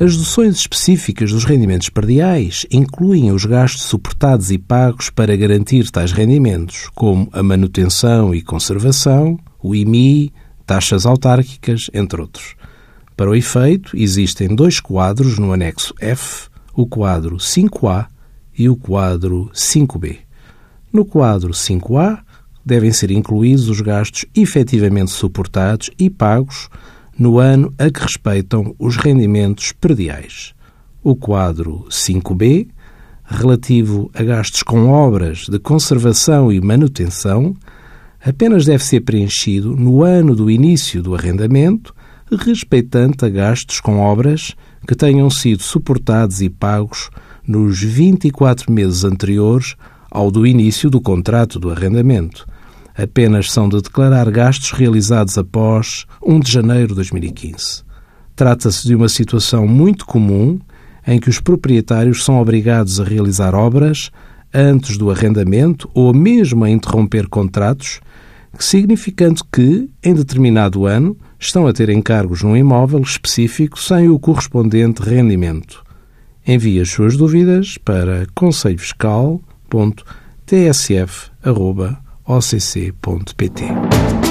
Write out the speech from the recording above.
As deduções específicas dos rendimentos perdiais incluem os gastos suportados e pagos para garantir tais rendimentos, como a manutenção e conservação, o IMI, taxas autárquicas, entre outros. Para o efeito, existem dois quadros no anexo F, o quadro 5A e o quadro 5B. No quadro 5A, devem ser incluídos os gastos efetivamente suportados e pagos no ano a que respeitam os rendimentos perdiais. O quadro 5B, relativo a gastos com obras de conservação e manutenção, apenas deve ser preenchido no ano do início do arrendamento, respeitante a gastos com obras que tenham sido suportados e pagos nos 24 meses anteriores ao do início do contrato do arrendamento. Apenas são de declarar gastos realizados após 1 de janeiro de 2015. Trata-se de uma situação muito comum em que os proprietários são obrigados a realizar obras antes do arrendamento ou mesmo a interromper contratos, significando que, em determinado ano, estão a ter encargos num imóvel específico sem o correspondente rendimento. Envie as suas dúvidas para conselhofiscal.tsf.occ.pt.